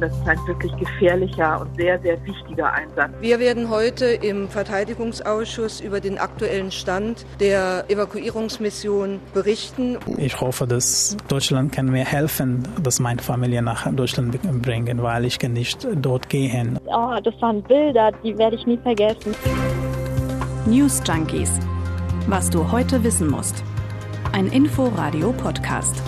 das ist ein wirklich gefährlicher und sehr, sehr wichtiger Einsatz. Wir werden heute im Verteidigungsausschuss über den aktuellen Stand der Evakuierungsmission berichten. Ich hoffe, dass Deutschland kann mir helfen, dass meine Familie nach Deutschland bringen, weil ich kann nicht dort gehen. Oh, das waren Bilder, die werde ich nie vergessen. News Junkies. Was du heute wissen musst. Ein Info-Radio-Podcast.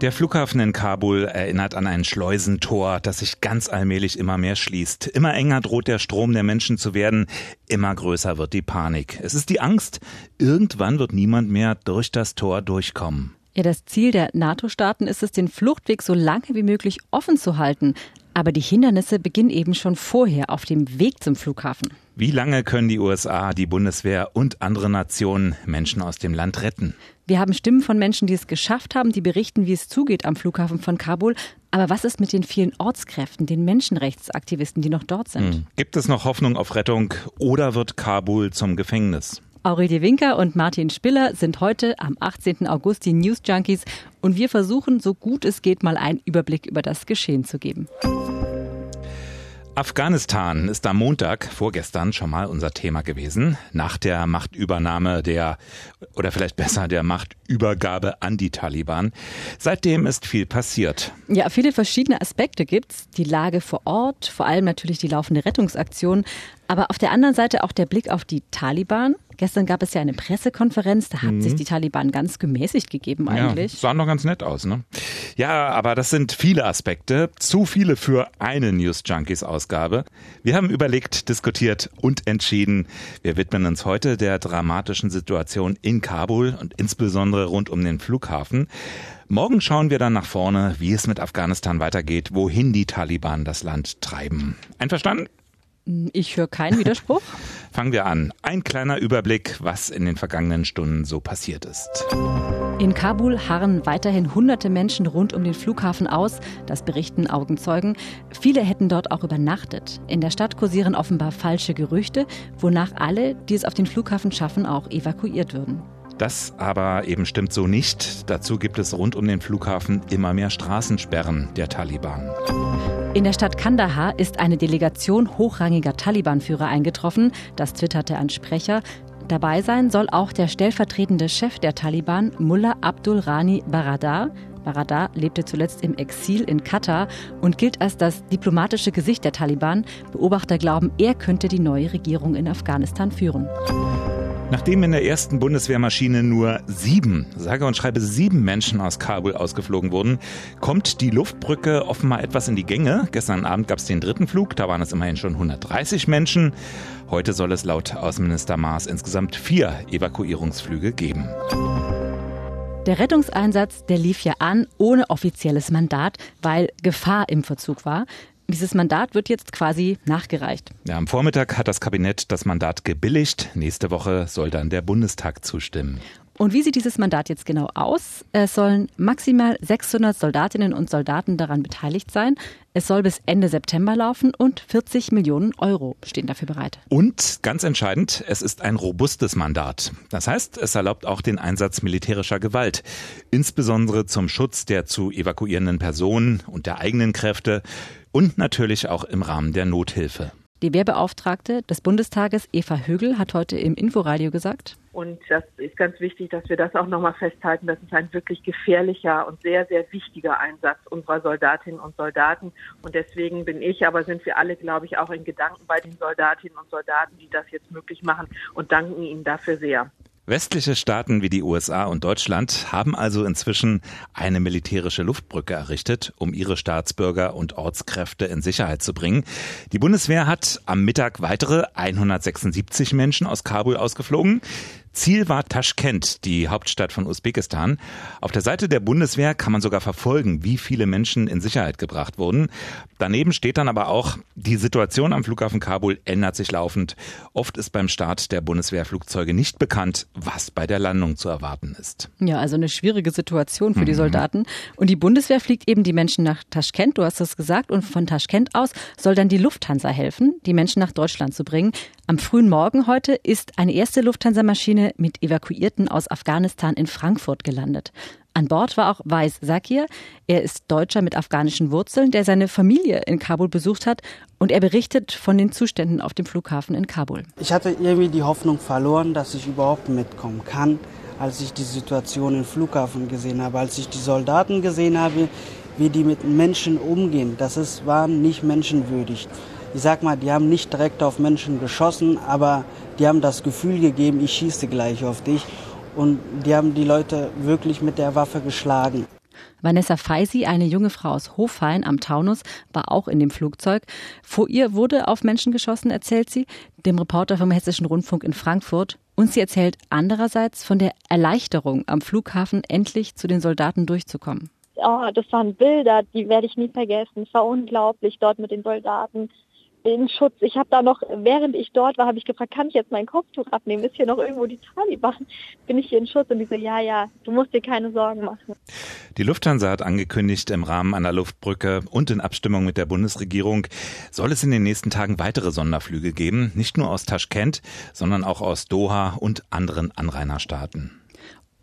Der Flughafen in Kabul erinnert an ein Schleusentor, das sich ganz allmählich immer mehr schließt. Immer enger droht der Strom der Menschen zu werden, immer größer wird die Panik. Es ist die Angst, irgendwann wird niemand mehr durch das Tor durchkommen. Ja, das Ziel der NATO-Staaten ist es, den Fluchtweg so lange wie möglich offen zu halten. Aber die Hindernisse beginnen eben schon vorher auf dem Weg zum Flughafen. Wie lange können die USA, die Bundeswehr und andere Nationen Menschen aus dem Land retten? Wir haben Stimmen von Menschen, die es geschafft haben, die berichten, wie es zugeht am Flughafen von Kabul. Aber was ist mit den vielen Ortskräften, den Menschenrechtsaktivisten, die noch dort sind? Hm. Gibt es noch Hoffnung auf Rettung oder wird Kabul zum Gefängnis? Aurelie Winker und Martin Spiller sind heute am 18. August die News Junkies und wir versuchen, so gut es geht, mal einen Überblick über das Geschehen zu geben. Afghanistan ist am Montag, vorgestern, schon mal unser Thema gewesen. Nach der Machtübernahme der, oder vielleicht besser der Machtübergabe an die Taliban. Seitdem ist viel passiert. Ja, viele verschiedene Aspekte gibt's. Die Lage vor Ort, vor allem natürlich die laufende Rettungsaktion, aber auf der anderen Seite auch der Blick auf die Taliban. Gestern gab es ja eine Pressekonferenz, da haben mhm. sich die Taliban ganz gemäßigt gegeben eigentlich. Ja, sah noch ganz nett aus, ne? Ja, aber das sind viele Aspekte, zu viele für eine News Junkies Ausgabe. Wir haben überlegt, diskutiert und entschieden. Wir widmen uns heute der dramatischen Situation in Kabul und insbesondere rund um den Flughafen. Morgen schauen wir dann nach vorne, wie es mit Afghanistan weitergeht, wohin die Taliban das Land treiben. Einverstanden? Ich höre keinen Widerspruch. Fangen wir an. Ein kleiner Überblick, was in den vergangenen Stunden so passiert ist. In Kabul harren weiterhin hunderte Menschen rund um den Flughafen aus, das berichten Augenzeugen. Viele hätten dort auch übernachtet. In der Stadt kursieren offenbar falsche Gerüchte, wonach alle, die es auf den Flughafen schaffen, auch evakuiert würden. Das aber eben stimmt so nicht. Dazu gibt es rund um den Flughafen immer mehr Straßensperren der Taliban. In der Stadt Kandahar ist eine Delegation hochrangiger Taliban-Führer eingetroffen. Das twitterte ein Sprecher. Dabei sein soll auch der stellvertretende Chef der Taliban, Mullah Abdul Rani Baradar. Baradar lebte zuletzt im Exil in Katar und gilt als das diplomatische Gesicht der Taliban. Beobachter glauben, er könnte die neue Regierung in Afghanistan führen. Nachdem in der ersten Bundeswehrmaschine nur sieben, sage und schreibe sieben Menschen aus Kabul ausgeflogen wurden, kommt die Luftbrücke offenbar etwas in die Gänge. Gestern Abend gab es den dritten Flug, da waren es immerhin schon 130 Menschen. Heute soll es laut Außenminister Maas insgesamt vier Evakuierungsflüge geben. Der Rettungseinsatz, der lief ja an ohne offizielles Mandat, weil Gefahr im Verzug war. Dieses Mandat wird jetzt quasi nachgereicht. Ja, am Vormittag hat das Kabinett das Mandat gebilligt. Nächste Woche soll dann der Bundestag zustimmen. Und wie sieht dieses Mandat jetzt genau aus? Es sollen maximal 600 Soldatinnen und Soldaten daran beteiligt sein. Es soll bis Ende September laufen und 40 Millionen Euro stehen dafür bereit. Und ganz entscheidend, es ist ein robustes Mandat. Das heißt, es erlaubt auch den Einsatz militärischer Gewalt, insbesondere zum Schutz der zu evakuierenden Personen und der eigenen Kräfte und natürlich auch im Rahmen der Nothilfe. Die Wehrbeauftragte des Bundestages Eva Högel hat heute im Inforadio gesagt. Und das ist ganz wichtig, dass wir das auch nochmal festhalten. Das ist ein wirklich gefährlicher und sehr, sehr wichtiger Einsatz unserer Soldatinnen und Soldaten. Und deswegen bin ich, aber sind wir alle, glaube ich, auch in Gedanken bei den Soldatinnen und Soldaten, die das jetzt möglich machen und danken ihnen dafür sehr. Westliche Staaten wie die USA und Deutschland haben also inzwischen eine militärische Luftbrücke errichtet, um ihre Staatsbürger und Ortskräfte in Sicherheit zu bringen. Die Bundeswehr hat am Mittag weitere 176 Menschen aus Kabul ausgeflogen. Ziel war Taschkent, die Hauptstadt von Usbekistan. Auf der Seite der Bundeswehr kann man sogar verfolgen, wie viele Menschen in Sicherheit gebracht wurden. Daneben steht dann aber auch, die Situation am Flughafen Kabul ändert sich laufend. Oft ist beim Start der Bundeswehrflugzeuge nicht bekannt, was bei der Landung zu erwarten ist. Ja, also eine schwierige Situation für mhm. die Soldaten. Und die Bundeswehr fliegt eben die Menschen nach Taschkent, du hast es gesagt, und von Taschkent aus soll dann die Lufthansa helfen, die Menschen nach Deutschland zu bringen. Am frühen Morgen heute ist eine erste Lufthansa-Maschine mit Evakuierten aus Afghanistan in Frankfurt gelandet. An Bord war auch Weiß Sakir. Er ist Deutscher mit afghanischen Wurzeln, der seine Familie in Kabul besucht hat und er berichtet von den Zuständen auf dem Flughafen in Kabul. Ich hatte irgendwie die Hoffnung verloren, dass ich überhaupt mitkommen kann, als ich die Situation im Flughafen gesehen habe, als ich die Soldaten gesehen habe, wie die mit Menschen umgehen. Das ist, war nicht menschenwürdig. Ich sag mal, die haben nicht direkt auf Menschen geschossen, aber die haben das Gefühl gegeben, ich schieße gleich auf dich und die haben die Leute wirklich mit der Waffe geschlagen. Vanessa Feisi, eine junge Frau aus Hofhain am Taunus, war auch in dem Flugzeug. Vor ihr wurde auf Menschen geschossen, erzählt sie, dem Reporter vom Hessischen Rundfunk in Frankfurt. Und sie erzählt andererseits von der Erleichterung am Flughafen, endlich zu den Soldaten durchzukommen. Oh, das waren Bilder, die werde ich nie vergessen. Es war unglaublich dort mit den Soldaten den Schutz. Ich habe da noch, während ich dort war, habe ich gefragt, kann ich jetzt mein Kopftuch abnehmen? Ist hier noch irgendwo die Taliban? Bin ich hier in Schutz? Und die so, ja, ja, du musst dir keine Sorgen machen. Die Lufthansa hat angekündigt, im Rahmen einer Luftbrücke und in Abstimmung mit der Bundesregierung soll es in den nächsten Tagen weitere Sonderflüge geben, nicht nur aus Taschkent, sondern auch aus Doha und anderen Anrainerstaaten.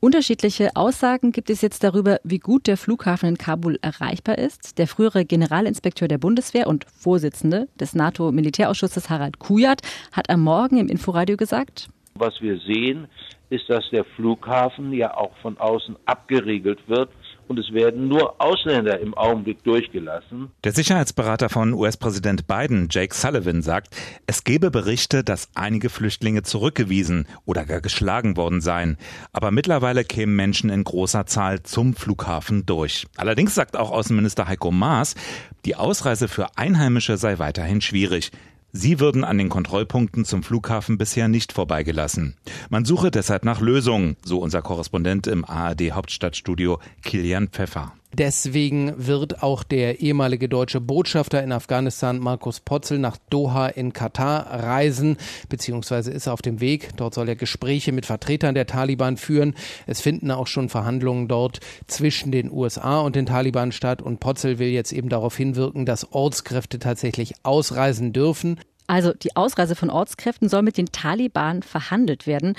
Unterschiedliche Aussagen gibt es jetzt darüber, wie gut der Flughafen in Kabul erreichbar ist. Der frühere Generalinspekteur der Bundeswehr und Vorsitzende des NATO-Militärausschusses Harald Kujat hat am Morgen im Inforadio gesagt, was wir sehen, ist, dass der Flughafen ja auch von außen abgeriegelt wird und es werden nur Ausländer im Augenblick durchgelassen. Der Sicherheitsberater von US-Präsident Biden, Jake Sullivan, sagt, es gebe Berichte, dass einige Flüchtlinge zurückgewiesen oder gar geschlagen worden seien. Aber mittlerweile kämen Menschen in großer Zahl zum Flughafen durch. Allerdings sagt auch Außenminister Heiko Maas, die Ausreise für Einheimische sei weiterhin schwierig. Sie würden an den Kontrollpunkten zum Flughafen bisher nicht vorbeigelassen. Man suche deshalb nach Lösungen, so unser Korrespondent im ARD Hauptstadtstudio Kilian Pfeffer. Deswegen wird auch der ehemalige deutsche Botschafter in Afghanistan, Markus Potzel, nach Doha in Katar reisen, beziehungsweise ist er auf dem Weg. Dort soll er Gespräche mit Vertretern der Taliban führen. Es finden auch schon Verhandlungen dort zwischen den USA und den Taliban statt. Und Potzel will jetzt eben darauf hinwirken, dass Ortskräfte tatsächlich ausreisen dürfen. Also die Ausreise von Ortskräften soll mit den Taliban verhandelt werden.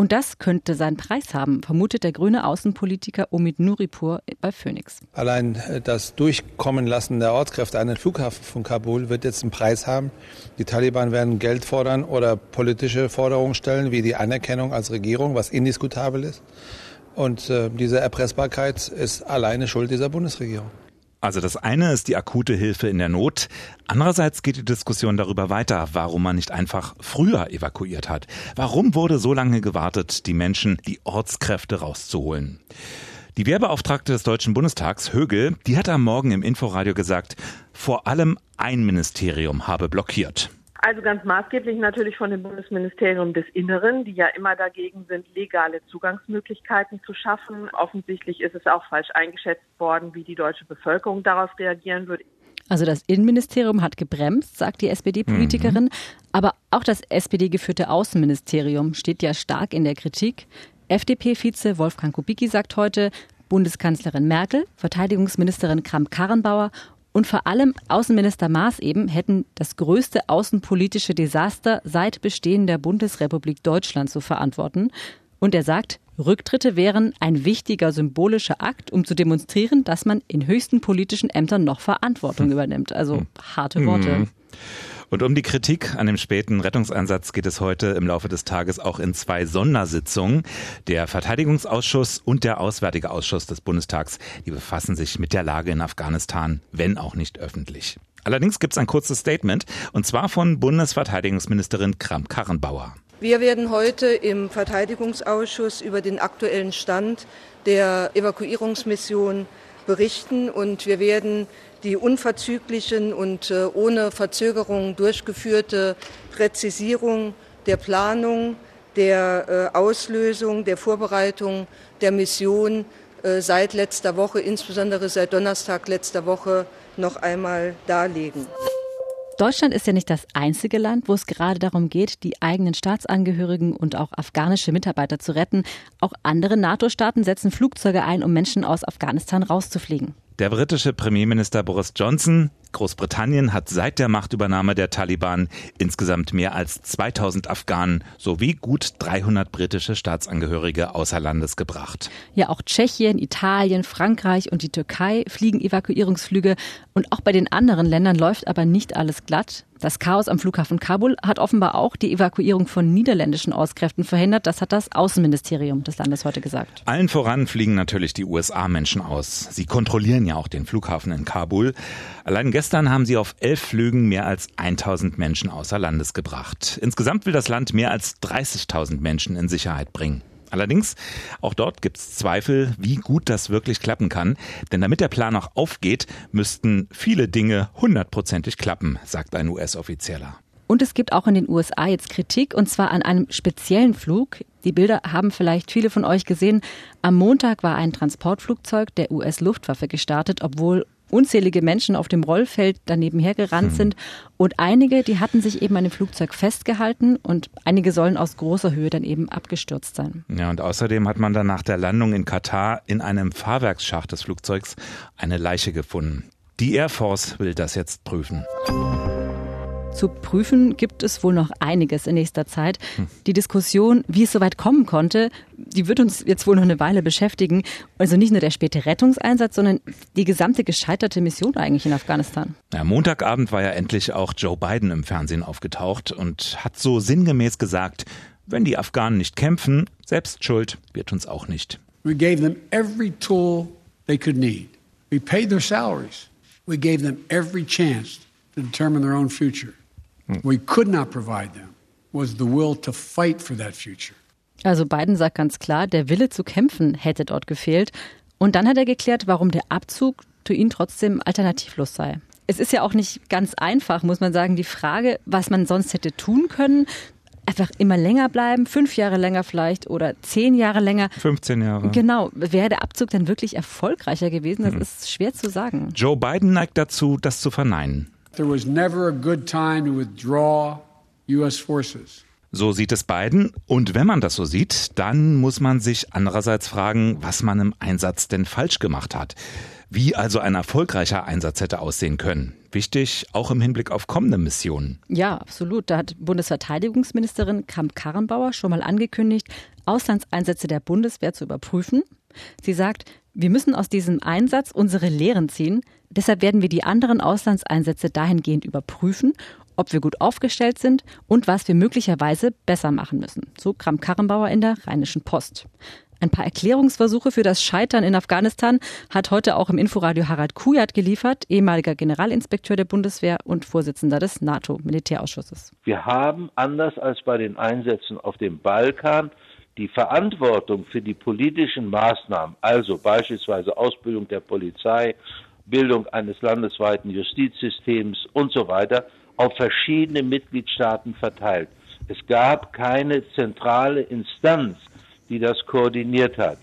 Und das könnte seinen Preis haben, vermutet der grüne Außenpolitiker Omid Nuripur bei Phoenix. Allein äh, das Durchkommen lassen der Ortskräfte an den Flughafen von Kabul wird jetzt einen Preis haben. Die Taliban werden Geld fordern oder politische Forderungen stellen, wie die Anerkennung als Regierung, was indiskutabel ist. Und äh, diese Erpressbarkeit ist alleine Schuld dieser Bundesregierung. Also das eine ist die akute Hilfe in der Not. Andererseits geht die Diskussion darüber weiter, warum man nicht einfach früher evakuiert hat. Warum wurde so lange gewartet, die Menschen, die Ortskräfte rauszuholen? Die Wehrbeauftragte des Deutschen Bundestags, Högel, die hat am Morgen im Inforadio gesagt, vor allem ein Ministerium habe blockiert. Also ganz maßgeblich natürlich von dem Bundesministerium des Inneren, die ja immer dagegen sind, legale Zugangsmöglichkeiten zu schaffen. Offensichtlich ist es auch falsch eingeschätzt worden, wie die deutsche Bevölkerung darauf reagieren würde. Also das Innenministerium hat gebremst, sagt die SPD-Politikerin. Mhm. Aber auch das SPD-geführte Außenministerium steht ja stark in der Kritik. FDP-Vize Wolfgang Kubicki sagt heute, Bundeskanzlerin Merkel, Verteidigungsministerin Kramp-Karrenbauer und vor allem Außenminister Maas eben hätten das größte außenpolitische Desaster seit Bestehen der Bundesrepublik Deutschland zu verantworten. Und er sagt, Rücktritte wären ein wichtiger symbolischer Akt, um zu demonstrieren, dass man in höchsten politischen Ämtern noch Verantwortung hm. übernimmt. Also hm. harte Worte. Mhm. Und um die Kritik an dem späten Rettungseinsatz geht es heute im Laufe des Tages auch in zwei Sondersitzungen. Der Verteidigungsausschuss und der Auswärtige Ausschuss des Bundestags, die befassen sich mit der Lage in Afghanistan, wenn auch nicht öffentlich. Allerdings gibt es ein kurzes Statement, und zwar von Bundesverteidigungsministerin Kramp-Karrenbauer. Wir werden heute im Verteidigungsausschuss über den aktuellen Stand der Evakuierungsmission berichten und wir werden die unverzüglichen und äh, ohne Verzögerung durchgeführte Präzisierung der Planung, der äh, Auslösung, der Vorbereitung der Mission äh, seit letzter Woche, insbesondere seit Donnerstag letzter Woche, noch einmal darlegen. Deutschland ist ja nicht das einzige Land, wo es gerade darum geht, die eigenen Staatsangehörigen und auch afghanische Mitarbeiter zu retten. Auch andere NATO-Staaten setzen Flugzeuge ein, um Menschen aus Afghanistan rauszufliegen. Der britische Premierminister Boris Johnson Großbritannien hat seit der Machtübernahme der Taliban insgesamt mehr als 2000 Afghanen sowie gut 300 britische Staatsangehörige außer Landes gebracht. Ja, auch Tschechien, Italien, Frankreich und die Türkei fliegen Evakuierungsflüge und auch bei den anderen Ländern läuft aber nicht alles glatt. Das Chaos am Flughafen Kabul hat offenbar auch die Evakuierung von niederländischen Auskräften verhindert. Das hat das Außenministerium des Landes heute gesagt. Allen voran fliegen natürlich die USA-Menschen aus. Sie kontrollieren ja auch den Flughafen in Kabul. Allein gestern haben sie auf elf Flügen mehr als 1000 Menschen außer Landes gebracht. Insgesamt will das Land mehr als 30.000 Menschen in Sicherheit bringen. Allerdings, auch dort gibt es Zweifel, wie gut das wirklich klappen kann. Denn damit der Plan auch aufgeht, müssten viele Dinge hundertprozentig klappen, sagt ein US-Offizieller. Und es gibt auch in den USA jetzt Kritik, und zwar an einem speziellen Flug. Die Bilder haben vielleicht viele von euch gesehen. Am Montag war ein Transportflugzeug der US-Luftwaffe gestartet, obwohl unzählige Menschen auf dem Rollfeld daneben hergerannt hm. sind. Und einige, die hatten sich eben an dem Flugzeug festgehalten und einige sollen aus großer Höhe dann eben abgestürzt sein. Ja, und außerdem hat man dann nach der Landung in Katar in einem Fahrwerksschacht des Flugzeugs eine Leiche gefunden. Die Air Force will das jetzt prüfen. Zu prüfen gibt es wohl noch einiges in nächster Zeit. Hm. Die Diskussion, wie es soweit kommen konnte, die wird uns jetzt wohl noch eine Weile beschäftigen. Also nicht nur der späte Rettungseinsatz, sondern die gesamte gescheiterte Mission eigentlich in Afghanistan. Ja, Montagabend war ja endlich auch Joe Biden im Fernsehen aufgetaucht und hat so sinngemäß gesagt, wenn die Afghanen nicht kämpfen, selbst schuld wird uns auch nicht. We gave them every tool they could need. We paid their salaries. We gave them every chance to determine their own future. Also Biden sagt ganz klar, der Wille zu kämpfen hätte dort gefehlt. Und dann hat er geklärt, warum der Abzug für ihn trotzdem alternativlos sei. Es ist ja auch nicht ganz einfach, muss man sagen, die Frage, was man sonst hätte tun können. Einfach immer länger bleiben, fünf Jahre länger vielleicht oder zehn Jahre länger. 15 Jahre. Genau. Wäre der Abzug dann wirklich erfolgreicher gewesen? Das hm. ist schwer zu sagen. Joe Biden neigt dazu, das zu verneinen. There was never a good time to withdraw US forces. So sieht es Biden. Und wenn man das so sieht, dann muss man sich andererseits fragen, was man im Einsatz denn falsch gemacht hat. Wie also ein erfolgreicher Einsatz hätte aussehen können. Wichtig, auch im Hinblick auf kommende Missionen. Ja, absolut. Da hat Bundesverteidigungsministerin Kramp-Karrenbauer schon mal angekündigt, Auslandseinsätze der Bundeswehr zu überprüfen. Sie sagt, wir müssen aus diesem Einsatz unsere Lehren ziehen. Deshalb werden wir die anderen Auslandseinsätze dahingehend überprüfen, ob wir gut aufgestellt sind und was wir möglicherweise besser machen müssen. So Kram Karrenbauer in der Rheinischen Post. Ein paar Erklärungsversuche für das Scheitern in Afghanistan hat heute auch im Inforadio Harald Kujat geliefert, ehemaliger Generalinspekteur der Bundeswehr und Vorsitzender des NATO-Militärausschusses. Wir haben anders als bei den Einsätzen auf dem Balkan die Verantwortung für die politischen Maßnahmen, also beispielsweise Ausbildung der Polizei, Bildung eines landesweiten Justizsystems und so weiter, auf verschiedene Mitgliedstaaten verteilt. Es gab keine zentrale Instanz, die das koordiniert hat.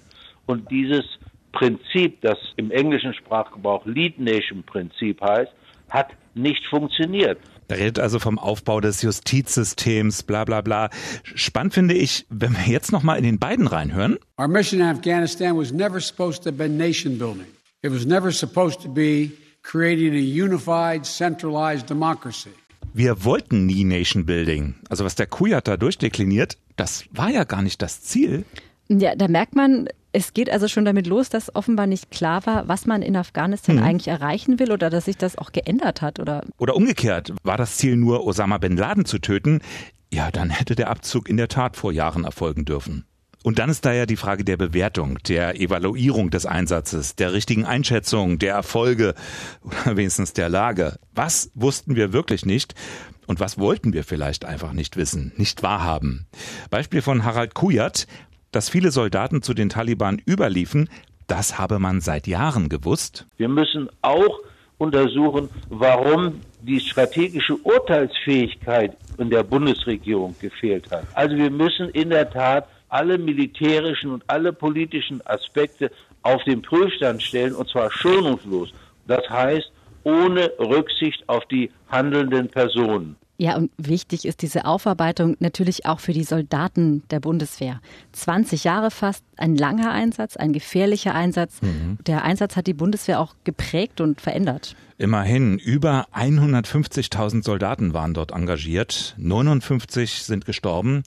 Und dieses Prinzip, das im englischen Sprachgebrauch Lead Nation Prinzip heißt, hat nicht funktioniert. Er redet also vom Aufbau des Justizsystems, bla bla bla. Spannend finde ich, wenn wir jetzt nochmal in den beiden reinhören. Our mission in Afghanistan was never supposed to be nation building. It was never supposed to be creating a unified, centralized democracy. Wir wollten nie Nation Building. Also was der Kujat da durchdekliniert, das war ja gar nicht das Ziel. Ja, da merkt man, es geht also schon damit los, dass offenbar nicht klar war, was man in Afghanistan mhm. eigentlich erreichen will oder dass sich das auch geändert hat oder oder umgekehrt, war das Ziel nur Osama bin Laden zu töten? Ja, dann hätte der Abzug in der Tat vor Jahren erfolgen dürfen. Und dann ist da ja die Frage der Bewertung, der Evaluierung des Einsatzes, der richtigen Einschätzung, der Erfolge oder wenigstens der Lage. Was wussten wir wirklich nicht? Und was wollten wir vielleicht einfach nicht wissen, nicht wahrhaben? Beispiel von Harald Kujat. Dass viele Soldaten zu den Taliban überliefen, das habe man seit Jahren gewusst. Wir müssen auch untersuchen, warum die strategische Urteilsfähigkeit in der Bundesregierung gefehlt hat. Also wir müssen in der Tat alle militärischen und alle politischen Aspekte auf den Prüfstand stellen, und zwar schonungslos. Das heißt, ohne Rücksicht auf die handelnden Personen. Ja, und wichtig ist diese Aufarbeitung natürlich auch für die Soldaten der Bundeswehr. 20 Jahre fast, ein langer Einsatz, ein gefährlicher Einsatz. Mhm. Der Einsatz hat die Bundeswehr auch geprägt und verändert. Immerhin, über 150.000 Soldaten waren dort engagiert, 59 sind gestorben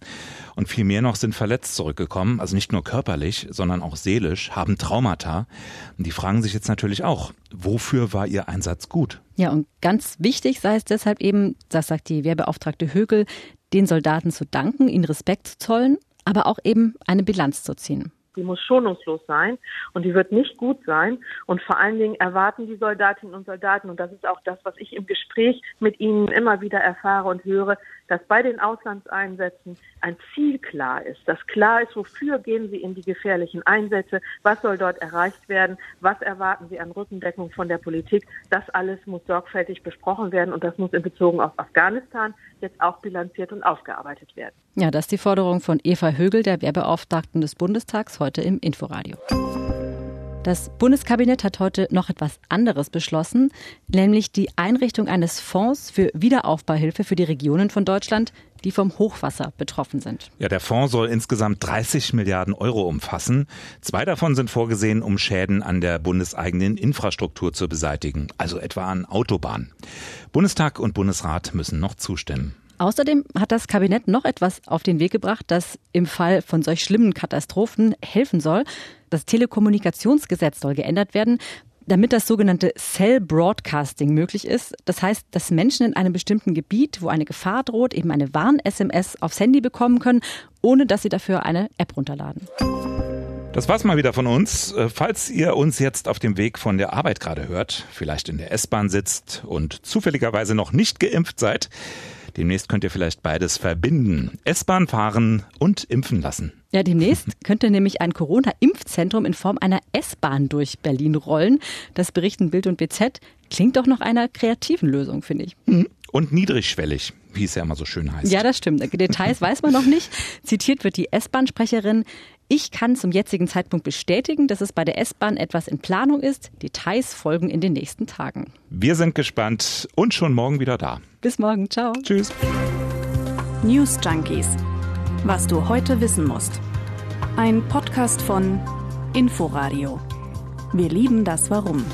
und viel mehr noch sind verletzt zurückgekommen, also nicht nur körperlich, sondern auch seelisch, haben Traumata. Und die fragen sich jetzt natürlich auch, wofür war ihr Einsatz gut? Ja, und ganz wichtig sei es deshalb eben, das sagt die Wehrbeauftragte Högel, den Soldaten zu danken, ihnen Respekt zu zollen, aber auch eben eine Bilanz zu ziehen. Die muss schonungslos sein und die wird nicht gut sein. Und vor allen Dingen erwarten die Soldatinnen und Soldaten, und das ist auch das, was ich im Gespräch mit ihnen immer wieder erfahre und höre, dass bei den Auslandseinsätzen ein Ziel klar ist, dass klar ist, wofür gehen sie in die gefährlichen Einsätze, was soll dort erreicht werden, was erwarten sie an Rückendeckung von der Politik. Das alles muss sorgfältig besprochen werden und das muss in Bezug auf Afghanistan jetzt auch bilanziert und aufgearbeitet werden. Ja, das ist die Forderung von Eva Högel, der Wehrbeauftragten des Bundestags, heute im Inforadio. Das Bundeskabinett hat heute noch etwas anderes beschlossen, nämlich die Einrichtung eines Fonds für Wiederaufbauhilfe für die Regionen von Deutschland, die vom Hochwasser betroffen sind. Ja, der Fonds soll insgesamt 30 Milliarden Euro umfassen. Zwei davon sind vorgesehen, um Schäden an der bundeseigenen Infrastruktur zu beseitigen, also etwa an Autobahnen. Bundestag und Bundesrat müssen noch zustimmen. Außerdem hat das Kabinett noch etwas auf den Weg gebracht, das im Fall von solch schlimmen Katastrophen helfen soll. Das Telekommunikationsgesetz soll geändert werden, damit das sogenannte Cell Broadcasting möglich ist. Das heißt, dass Menschen in einem bestimmten Gebiet, wo eine Gefahr droht, eben eine Warn-SMS aufs Handy bekommen können, ohne dass sie dafür eine App runterladen. Das war's mal wieder von uns. Äh, falls ihr uns jetzt auf dem Weg von der Arbeit gerade hört, vielleicht in der S-Bahn sitzt und zufälligerweise noch nicht geimpft seid, demnächst könnt ihr vielleicht beides verbinden. S-Bahn fahren und impfen lassen. Ja, demnächst könnte nämlich ein Corona-Impfzentrum in Form einer S-Bahn durch Berlin rollen. Das berichten Bild und BZ. Klingt doch nach einer kreativen Lösung, finde ich. Mhm. Und niedrigschwellig wie es ja immer so schön heißt. Ja, das stimmt. Details weiß man noch nicht. Zitiert wird die S-Bahn-Sprecherin. Ich kann zum jetzigen Zeitpunkt bestätigen, dass es bei der S-Bahn etwas in Planung ist. Details folgen in den nächsten Tagen. Wir sind gespannt und schon morgen wieder da. Bis morgen. Ciao. Tschüss. News Junkies. Was du heute wissen musst. Ein Podcast von Inforadio. Wir lieben das Warum.